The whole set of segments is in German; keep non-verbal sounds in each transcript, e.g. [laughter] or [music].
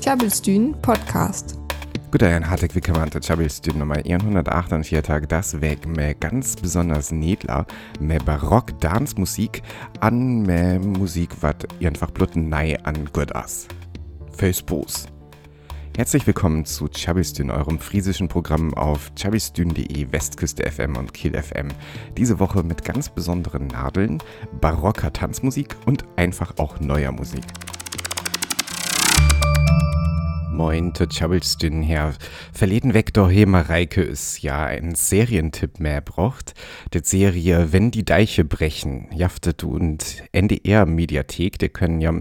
Tjabelstyn Podcast. Goddagen harteg wie man der Chabelstyn Nummer 148 das weg med ganz besonders Nedler med Barock Dancemusik an med Musik wat einfach blutten nei an gut ass. Fösbos. Herzlich willkommen zu Chabistün, eurem friesischen Programm auf chabistün.de, Westküste FM und Kiel FM. Diese Woche mit ganz besonderen Nadeln, barocker Tanzmusik und einfach auch neuer Musik. Moin, zu Chabelstün her. Verleden weg doch Mareike ist ja ein Serientipp mehr braucht. Die Serie Wenn die Deiche brechen, jaftet und NDR Mediathek, die können ja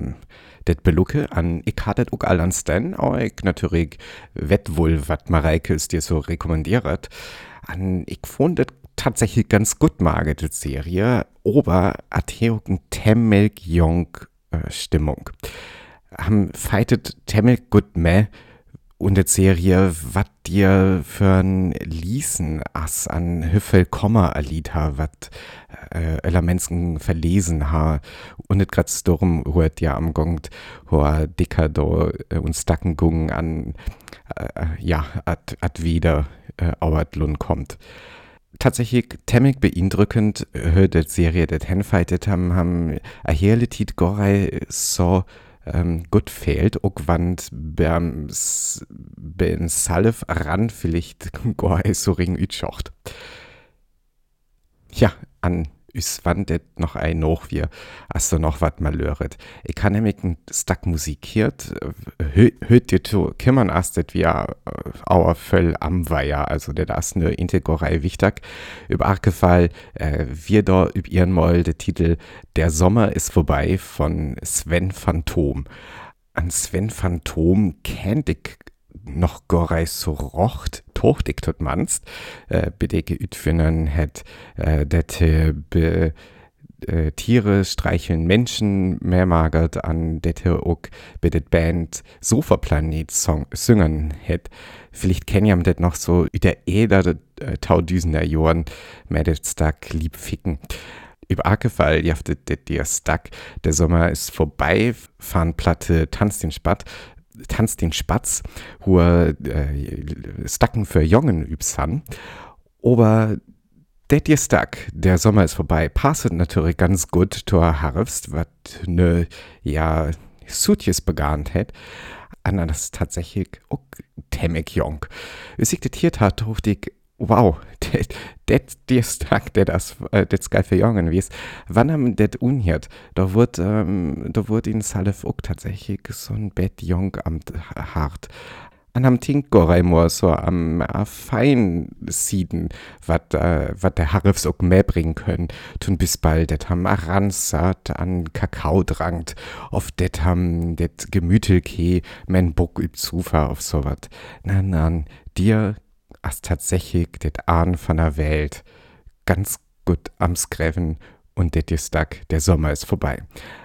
det belucke an ich hatte auch alles dann, aber ich natürlich wett wohl, was Mareike es dir so rekommendiert. An ich fand das tatsächlich ganz gut mag, die Serie, aber Atheoken Temmelk Jong äh, Stimmung. Haben fightet gut mehr und der Serie, was dir für ein Liesen ass an Hüffel Komma erlied ha, wat äh, Elementen verlesen ha und net grad darum huet ja am Gongt hoher dicker do äh, und Stackengung an äh, ja ad, ad wieder äh, Auertlun kommt. Tatsächlich temmig beeindruckend hört die Serie det henfightet haben haben a herlitit Gorei so ähm, auch wenn beim ben Salf ran vielleicht gar [laughs] so ring ütschocht. Ja, an is wann det noch ein noch wir as du noch wat mal löret. Ich kann nämlich ein Stack musikiert, hört dir zu kimmern astet wie äh, auer Völl am Weiher, also der das ne Integorei wichtig. Über Arkefall, äh, wir da üb ihren Moll der Titel Der Sommer ist vorbei von Sven Phantom. An Sven Phantom kennt ich noch gorei so rocht tochtig tot manst äh, bedeke ütfinnen het äh, det äh, be äh, Tiere streicheln Menschen mehr magert an dette ook bedet Band Sofaplanet Song singen het. Vielleicht kennt ihr das noch so der Eder äh, taudüsener Joren medet stark lieb ficken. Über Akefall jaftet det dir stack. Der Sommer ist vorbei, fahren Platte, tanzt den Spatt tanzt den Spatz, wo er äh, Stacken für Jungen übs han. Aber ihr Stack, der Sommer ist vorbei, passet natürlich ganz gut zur Herbst, was ne, ja, Sutjes begahnt hat. An das tatsächlich auch temmig jung. Wie sich das hier tat, hofte ich, wow, det, det, die Tag, der das, äh, für Jungen wies. Wann haben det unhiert? Da wird, ähm, da wird in Salef auch tatsächlich so ein Bett jung am hart. An am Tink Goreimor so am äh, fein sieden, wat, äh, wat der Harifs auch mehr bringen können. Tun bis bald, det ham Aranzat an Kakao drangt. Oft det ham det Gemütelke, men Bock üb Zufahr auf so wat. Na, na, dir as tatsächlich det Ahn von der Welt ganz gut am Skreven und det ist Tag, der Sommer ist vorbei.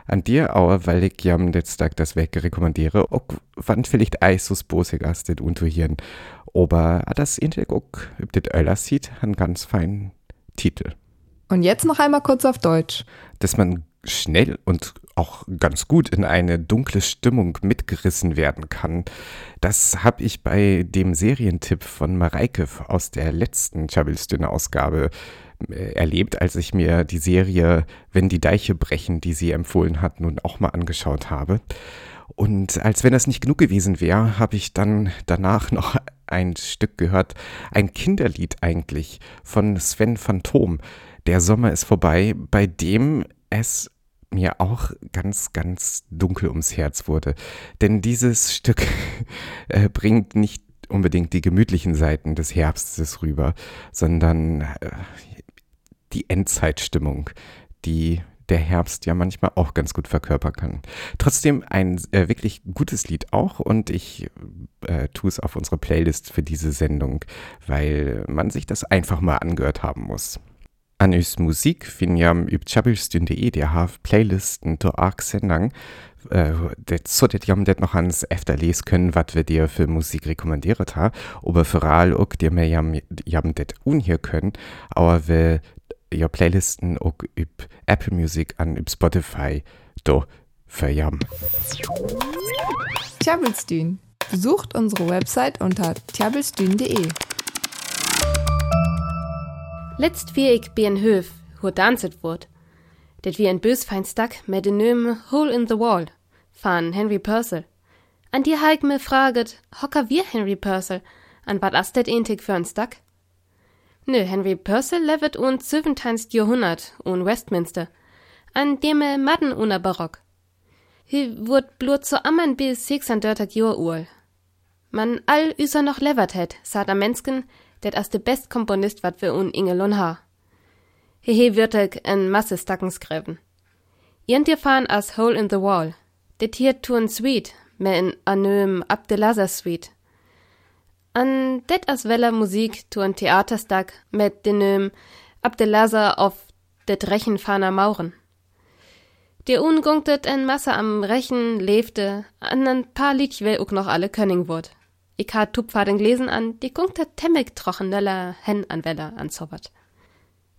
An dir auch, weil ich jam det Tag das Weg rekommandiere, auch wann vielleicht eisus bosig as det unterhirn. Aber das Integ auch, ob det Öller sieht, einen ganz feinen Titel. Und jetzt noch einmal kurz auf Deutsch. Dass man schnell und auch ganz gut in eine dunkle Stimmung mitgerissen werden kann. Das habe ich bei dem Serientipp von Mareike aus der letzten Chabelstüne-Ausgabe äh, erlebt, als ich mir die Serie Wenn die Deiche brechen, die sie empfohlen hat, nun auch mal angeschaut habe. Und als wenn das nicht genug gewesen wäre, habe ich dann danach [laughs] noch ein Stück gehört, ein Kinderlied eigentlich von Sven Phantom. Der Sommer ist vorbei, bei dem es mir auch ganz, ganz dunkel ums Herz wurde. Denn dieses Stück [laughs] äh, bringt nicht unbedingt die gemütlichen Seiten des Herbstes rüber, sondern äh, die Endzeitstimmung, die der Herbst ja manchmal auch ganz gut verkörpern kann. Trotzdem ein äh, wirklich gutes Lied auch und ich äh, tue es auf unsere Playlist für diese Sendung, weil man sich das einfach mal angehört haben muss. An us Musik fin jam üb Chabelstün.de der haf Playlisten to arg sendang. Äh, det so det jam det noch ans efter les können, wat wir dir für Musik rekommandiert ha. Aber für all ook dir mehr jam, jam det unhier können, aber wir ja Playlisten ook üb Apple Music an üb Spotify do Verjam. Tjabelstün. Besucht unsere Website unter tjabelstün.de. Letzt wie ik bij een höf, hoe danset wordt. Dat wie een bösfein stak met de neum Hole in the Wall van Henry Purcell. An die ha ik me vraget, hocker wir Henry Purcell, an wat as dat eentig für ein stak? Nö, Henry Purcell levet un 17. Jahrhundert un Westminster, an dem er madden una Barock. Hi wurd blut so amman bis 36 Jahr ul. Man all üser noch levert het, sagt a Mensken, det as de best Komponist wat wir un Ingelon ha. He he würtek en Masse Stacken skreven. Jent ihr fahren as Hole in the Wall. Det hier tun Suite, me in anöm Abdelaza Suite. An det as weller Musik tun Theaterstag mit denöm Abdelaza auf det Rechen faner Mauren. Der ungungtet en Masse am Rechen lebte, an ein paar Liedje auch noch alle Könning wurd. Ich ha Tupfaden gelesen an, die gungtet temmig trochen neller hen an Weller anzaubert.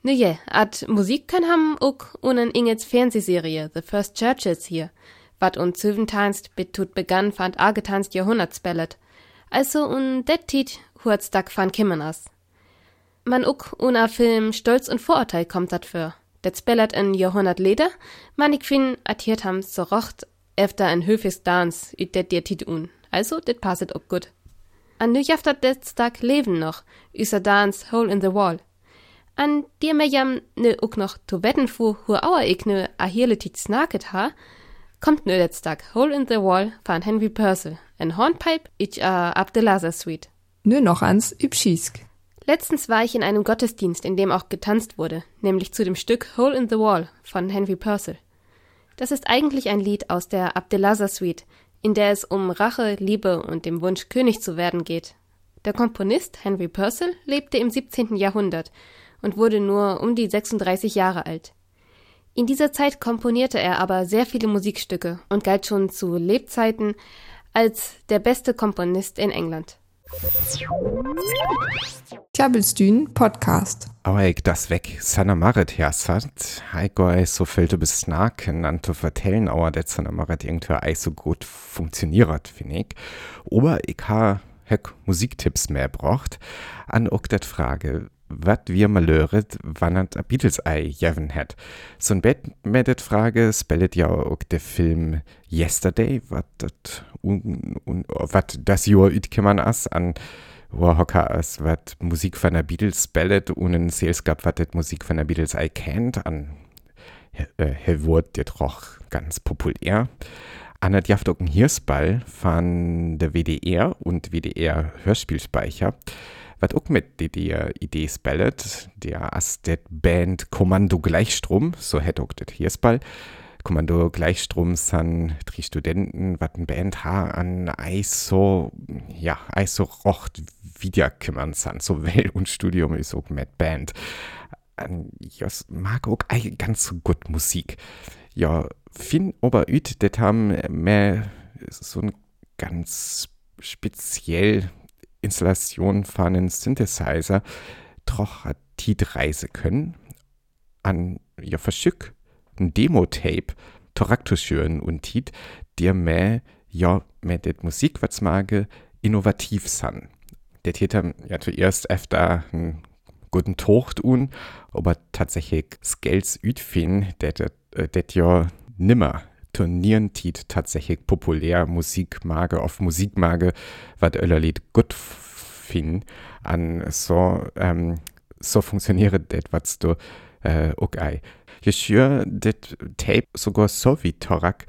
Ne je, ad Musik können ham ook unen Ingets Fernsehserie The First Churches hier, wat un züventanst betut begann fand agetanst Jahrhundertsbellet. Also un det tit huats dak van kimmen as. Man ook una Film Stolz und Vorurteil kommt dat für. Det spellert en Jahrhundert leder, man ik fin atiert ham so rocht efter en höfis dans üt det dir tit un. Also det passet ook gut. An nu jaftat det stak leven noch, üser dans Hole in the Wall. An dir me jam ne ook noch to wetten fu hu auer ik ne a hirle tit snaket ha, kommt det stak Hole in the Wall van Henry Purcell, en Hornpipe ich a uh, Abdelaza Suite. Nö noch ans Übschisk. Letztens war ich in einem Gottesdienst, in dem auch getanzt wurde, nämlich zu dem Stück Hole in the Wall von Henry Purcell. Das ist eigentlich ein Lied aus der Abdelaza Suite, in der es um Rache, Liebe und dem Wunsch, König zu werden geht. Der Komponist Henry Purcell lebte im 17. Jahrhundert und wurde nur um die 36 Jahre alt. In dieser Zeit komponierte er aber sehr viele Musikstücke und galt schon zu Lebzeiten als der beste Komponist in England. Tjabelstün Podcast. Aber ich das weg, Sanna Marit hersat, heiko so fällt bis snaken an zu vertellen, aber der Sanna Marit irgendwie ei so gut funktioniert, finde ich. Aber ich ha Musiktipps mehr braucht, an auch Frage, wat wir mal löret, wann a Beatles ei jeven hat. So ein Bett mit dat Frage spellet ja auch der Film Yesterday, wat dat un, un, wat das Jahr ütkemmern as an wo hocker as wat Musik von der Beatles spellet und ein Sales gab wat dat Musik von der Beatles ei kennt an äh, he wurd dir doch ganz populär. An auch ein Hirsball von der WDR und WDR Hörspielspeicher wat auch mit der Idee spellet, der as det Band Kommando Gleichstrom, so hätt auch det Hirsball. Kommando Gleichstrom san drei Studenten, wat ein Band ha an Eis so, ja, Eis so rocht wieder kümmern san, so Well und Studium ist auch mit Band. An, jos mag auch ganz gut Musik. Ja, fin oberüt, det haben mehr so ein ganz speziell Installation von einem Synthesizer troch Tiet reise können an ja verschick ein Demo-Tape Toraktuschüren und Tiet, der mehr ja mit der Musik was mage innovativ san. Der Täter ja zuerst öfter einen guten Tocht un, aber tatsächlich Skels ütfin, der det ja nimmer Turnieren tiet tatsächlich populär Musikmage auf Musikmage, wat Öllerlied gut fin an so, ähm, so funktioniert det, was du äh, okay. Je schür det Tape sogar so wie Torak,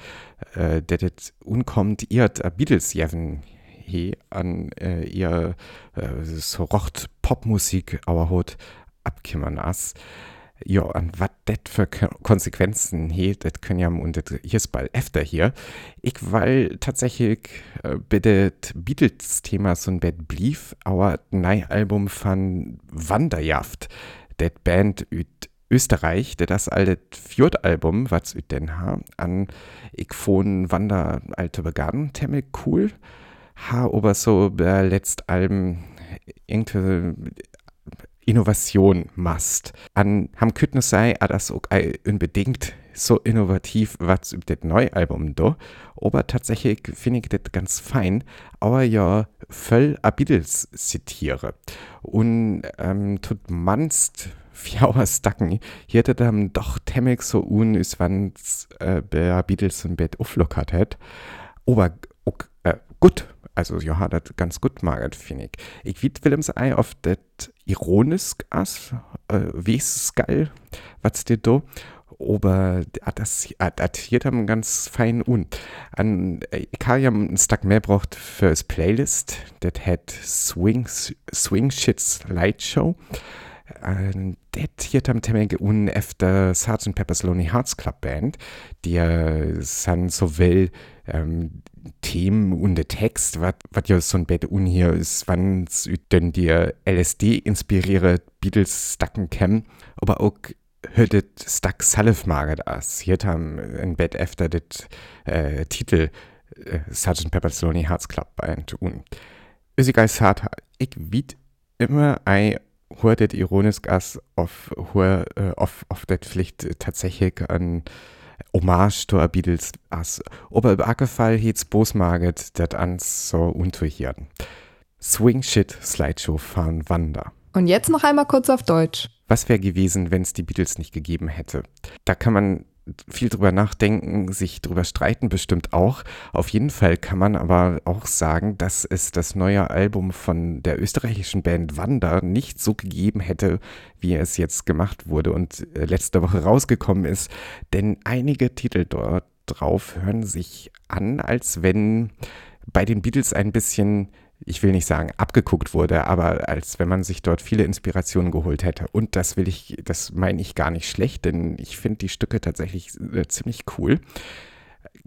äh, det det unkommt irt a Beatles jeven he an äh, ihr äh, so rocht Popmusik aber hot abkimmern as ja, an was das für Konsequenzen hat, das können ja und hier ist bald öfter hier. Ich weil tatsächlich äh, bitte Beatles-Thema so ein Bett blieb, aber ein Album von Wanderjaft, das Band üt Österreich, der das alte Fjord-Album, was üt denn ha, an ich von Wander alte begann, temmel cool, ha, aber so der letzt Alben irgendwie Innovation machst. An ham Kütnes sei, a das auch unbedingt so innovativ was über das neue Album da, aber tatsächlich finde ich das ganz fein, aber ja voll a zitiere. Und ähm, tut manst vier Stacken, hier hätte dann doch temmig so un ist, wann äh, Beatles im Bett auflockert hat. Aber gut, also ja, hat ganz gut maget, finde ich. Will Willems Ei auf das ironisch as, äh, wie ist geil, was dir do, aber das, das hier haben ganz fein un. An, ich habe ja ein Stück mehr braucht für das Playlist, das hat Swing, Swing Shit Slideshow. Uh, det hier tam temmenge un efter Sgt. Pepper's Lonely Hearts Club Band, die san so will ähm, Themen und der Text, was ja so ein Bett un hier ist, wann denn dir LSD inspiriere Beatles stacken kennen, aber auch hörtet stack Salif maget as. Hier tam ein Bett efter det äh, Titel äh, Sgt. Pepper's Lonely Hearts Club Band un. Ist egal, ich wied immer ein hört ironisch as auf hör, äh, auf auf det Pflicht tatsächlich an Hommage to Beatles as. Aber im Fall hit's bosmaget dat ans so unterhirden. Swing Shit Slideshow fahren Wander. Und jetzt noch einmal kurz auf Deutsch. Was wäre gewesen, wenn es die Beatles nicht gegeben hätte? Da kann man viel drüber nachdenken, sich drüber streiten bestimmt auch. Auf jeden Fall kann man aber auch sagen, dass es das neue Album von der österreichischen Band Wanda nicht so gegeben hätte, wie es jetzt gemacht wurde und äh, letzte Woche rausgekommen ist. Denn einige Titel dort drauf hören sich an, als wenn bei den Beatles ein bisschen ich will nicht sagen abgeguckt wurde, aber als wenn man sich dort viele Inspirationen geholt hätte. Und das will ich, das meine ich gar nicht schlecht, denn ich finde die Stücke tatsächlich äh, ziemlich cool.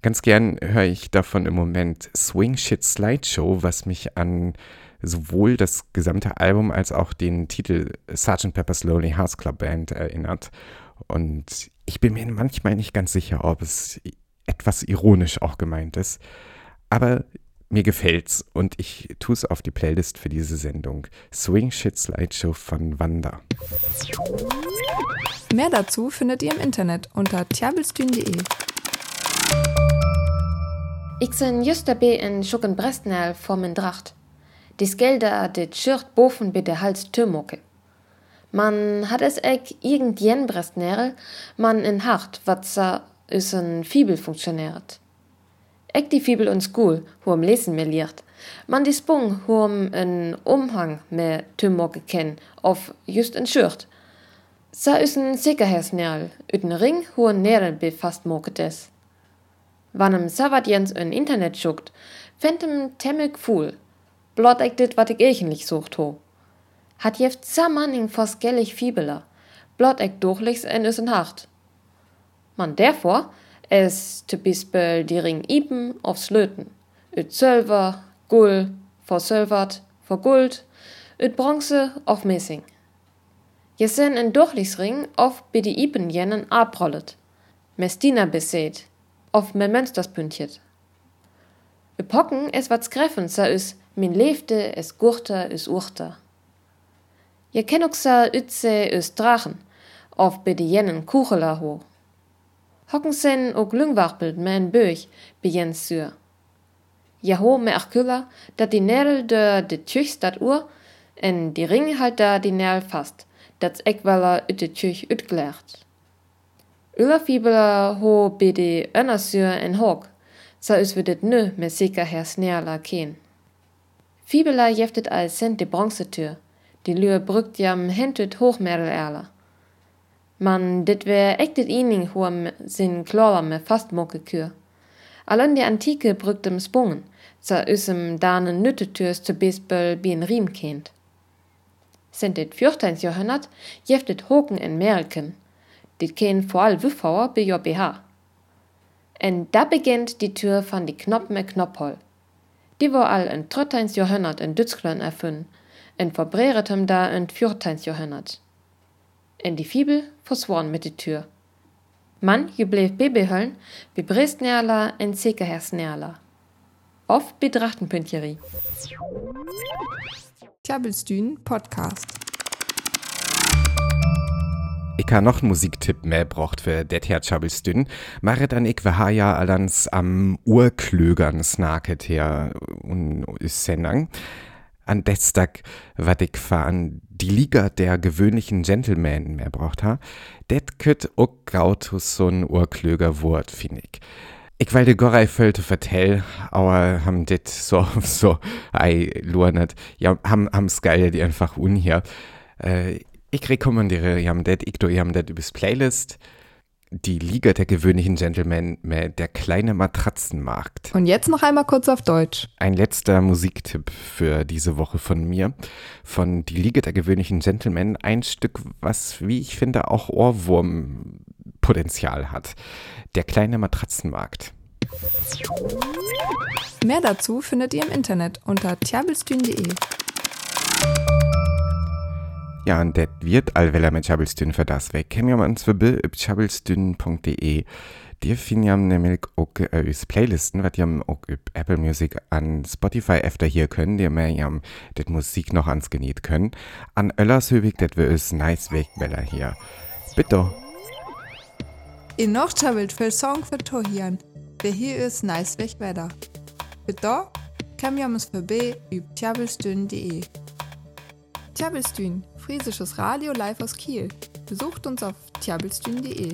Ganz gern höre ich davon im Moment Swing Shit Slideshow, was mich an sowohl das gesamte Album als auch den Titel Sgt. Pepper's Lonely Hearts Club Band erinnert. Und ich bin mir manchmal nicht ganz sicher, ob es etwas ironisch auch gemeint ist. Aber mir gefällt's und ich tue es auf die Playlist für diese Sendung. Swing Shit Slideshow von Wanda. Mehr dazu findet ihr im Internet unter tjabelstühn.de. Ich bin just dabei in Schucken Brestnell vor min Dracht. Dies Gelder det Schürt boven bei der Hals Türmoke. Man hat es eck irgendjen Brestnäre, man in Hart, wat sa is ein Fibel funktioniert. Eck die Fibel und School, am Lesen mir liert. Man die Spung, am en Umhang me Tümmoke ken, auf just en Schürt. Sa ein Sicherheitsnerl, üt en Ring, hohen Nährel befasst moket es. Wann em Savadjens en Internet schuckt, fändem temmig fuhl. Blot eck dit, wat ich eigentlich sucht ho. Hat jeft Manning vos gellig Fibeler. Blot eck durchlichs en is en Hart. Man derfor, es te bispel die ring ipen of slöten. Ut Silver, Gull, versilvert, verguld, ut Bronze of Messing. Je sen en Durchlichsring of bi die ipen jennen abrollet. Mestina beseet, of me Mönsterspüntjet. Epochen es wat greffen sa is min lefte es gurter is urter. Je kenn ook sa utse is Drachen, of bi die jennen Kucheler ho. Hockensen og lungwarpelt med en bøg begjen sur. Ja ho me arkulla, dat die Nädel de de tjüch dat ur, en die ring halt da die Nädel fast, dat ekweller ut de tjüch utglärt. Ullerfibeler ho be de sur en hog, sa us wird nö me sicher her snerla ken. Fibeler jeftet als sent de Bronzetür, die Lühe brückt jam hentet hochmerel man dit wär echt dit ining huam sin klorer me fastmoke kür. Allen die Antike brücktem Spungen, za üsem danen Nüttetürs zu Bisböll wie en Riem kennt. Sind dit 14. Jahrhundert, jeftet Hoken in Merken, dit ken vor all Wüffauer bi jo BH. En da beginnt die Tür van die Knopp me Knopphol. Die war all in 13. Jahrhundert in Dützklön erfüllen, en verbreretem da in 14. Jahrhundert en die Fibel forsvann mit die Tür. Man je bleef bebehöllen, wie Brestnerla en Sekerhersnerla. Oft betrachtenpünktjeri. Klabbelstühn Podcast. Ich habe noch einen Musiktipp mehr braucht für det her Chabelstün. Maret an ich war ja allans am Urklögern snaket her und ist Sendung. An Destag wat ich fahren die Liga der gewöhnlichen Gentlemen mehr braucht ha. Det kütt auch gautus so ein Urklöger Wort, find ich. Ich will de Gorei föllte vertell, aber ham dit so, [laughs] so, ei, luernet. Ja, ham, ham's geil, die einfach un hier. Äh, ich rekommandiere jam det, ich do jam det übers Playlist. Die Liga der gewöhnlichen Gentlemen der kleine Matratzenmarkt. Und jetzt noch einmal kurz auf Deutsch. Ein letzter Musiktipp für diese Woche von mir. Von Die Liga der gewöhnlichen Gentlemen. Ein Stück, was, wie ich finde, auch Ohrwurmpotenzial hat. Der kleine Matratzenmarkt. Mehr dazu findet ihr im Internet unter tjabelstün.de. Ja, und det wird allweller mit Chabelstün für das weg. Kem ja uns verbi über chabelstün.de. Die finden ja nämlich auch äh, us Playlisten, was ihr auch über Apple Music an Spotify öfter hier können, die mehr ja das Musik noch ans geniet können. An Öllershöbig, das wir us nice Wegbeller hier. Bitte. In noch tjabelt für Song für Tohian. Der hier ist nice weg weiter. Bitte, ja uns verbi über Tjabelstün, friesisches Radio live aus Kiel. Besucht uns auf tjabelstün.de.